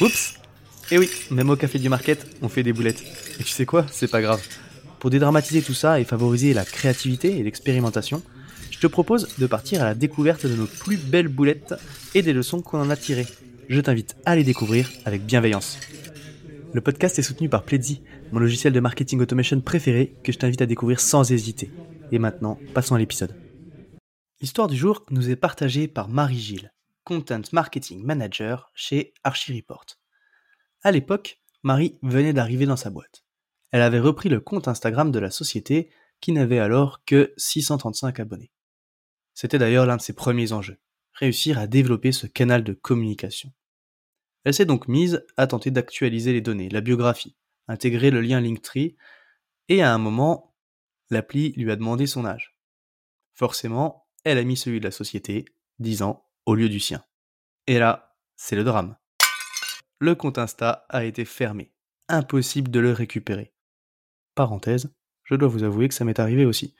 Oups Eh oui, même au café du market, on fait des boulettes. Et tu sais quoi C'est pas grave. Pour dédramatiser tout ça et favoriser la créativité et l'expérimentation, je te propose de partir à la découverte de nos plus belles boulettes et des leçons qu'on en a tirées. Je t'invite à les découvrir avec bienveillance. Le podcast est soutenu par Pledzi, mon logiciel de marketing automation préféré que je t'invite à découvrir sans hésiter. Et maintenant, passons à l'épisode. L'histoire du jour nous est partagée par Marie-Gilles, Content Marketing Manager chez ArchiReport. À l'époque, Marie venait d'arriver dans sa boîte. Elle avait repris le compte Instagram de la société qui n'avait alors que 635 abonnés. C'était d'ailleurs l'un de ses premiers enjeux, réussir à développer ce canal de communication. Elle s'est donc mise à tenter d'actualiser les données, la biographie, intégrer le lien Linktree, et à un moment, l'appli lui a demandé son âge. Forcément, elle a mis celui de la société, 10 ans, au lieu du sien. Et là, c'est le drame. Le compte Insta a été fermé. Impossible de le récupérer. Parenthèse, je dois vous avouer que ça m'est arrivé aussi.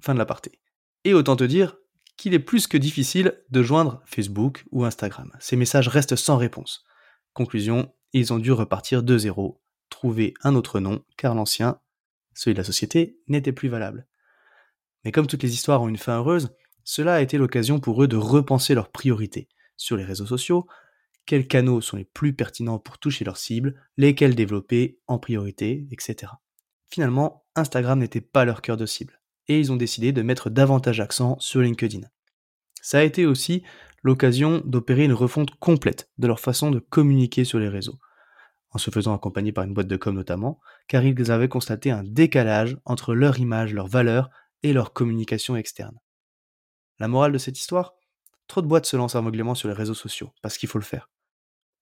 Fin de l'aparté. Et autant te dire qu'il est plus que difficile de joindre Facebook ou Instagram. Ces messages restent sans réponse. Conclusion, ils ont dû repartir de zéro, trouver un autre nom, car l'ancien, celui de la société, n'était plus valable. Mais comme toutes les histoires ont une fin heureuse, cela a été l'occasion pour eux de repenser leurs priorités sur les réseaux sociaux, quels canaux sont les plus pertinents pour toucher leurs cibles, lesquels développer en priorité, etc. Finalement, Instagram n'était pas leur cœur de cible, et ils ont décidé de mettre davantage accent sur LinkedIn. Ça a été aussi l'occasion d'opérer une refonte complète de leur façon de communiquer sur les réseaux, en se faisant accompagner par une boîte de com notamment, car ils avaient constaté un décalage entre leur image, leur valeur et leur communication externe. La morale de cette histoire? Trop de boîtes se lancent aveuglément sur les réseaux sociaux, parce qu'il faut le faire.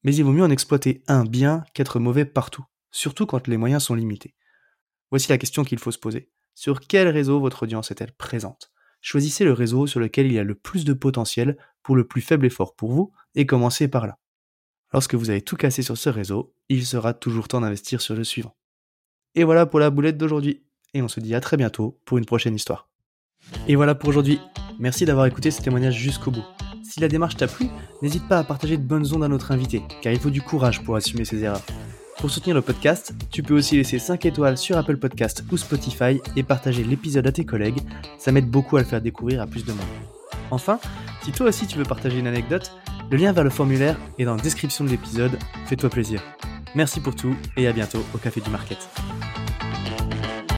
Mais il vaut mieux en exploiter un bien qu'être mauvais partout, surtout quand les moyens sont limités. Voici la question qu'il faut se poser. Sur quel réseau votre audience est-elle présente? Choisissez le réseau sur lequel il y a le plus de potentiel pour le plus faible effort pour vous et commencez par là. Lorsque vous avez tout cassé sur ce réseau, il sera toujours temps d'investir sur le suivant. Et voilà pour la boulette d'aujourd'hui. Et on se dit à très bientôt pour une prochaine histoire. Et voilà pour aujourd'hui. Merci d'avoir écouté ce témoignage jusqu'au bout. Si la démarche t'a plu, n'hésite pas à partager de bonnes ondes à notre invité, car il faut du courage pour assumer ses erreurs. Pour soutenir le podcast, tu peux aussi laisser 5 étoiles sur Apple Podcast ou Spotify et partager l'épisode à tes collègues, ça m'aide beaucoup à le faire découvrir à plus de monde. Enfin, si toi aussi tu veux partager une anecdote, le lien vers le formulaire est dans la description de l'épisode, fais-toi plaisir. Merci pour tout et à bientôt au Café du Market.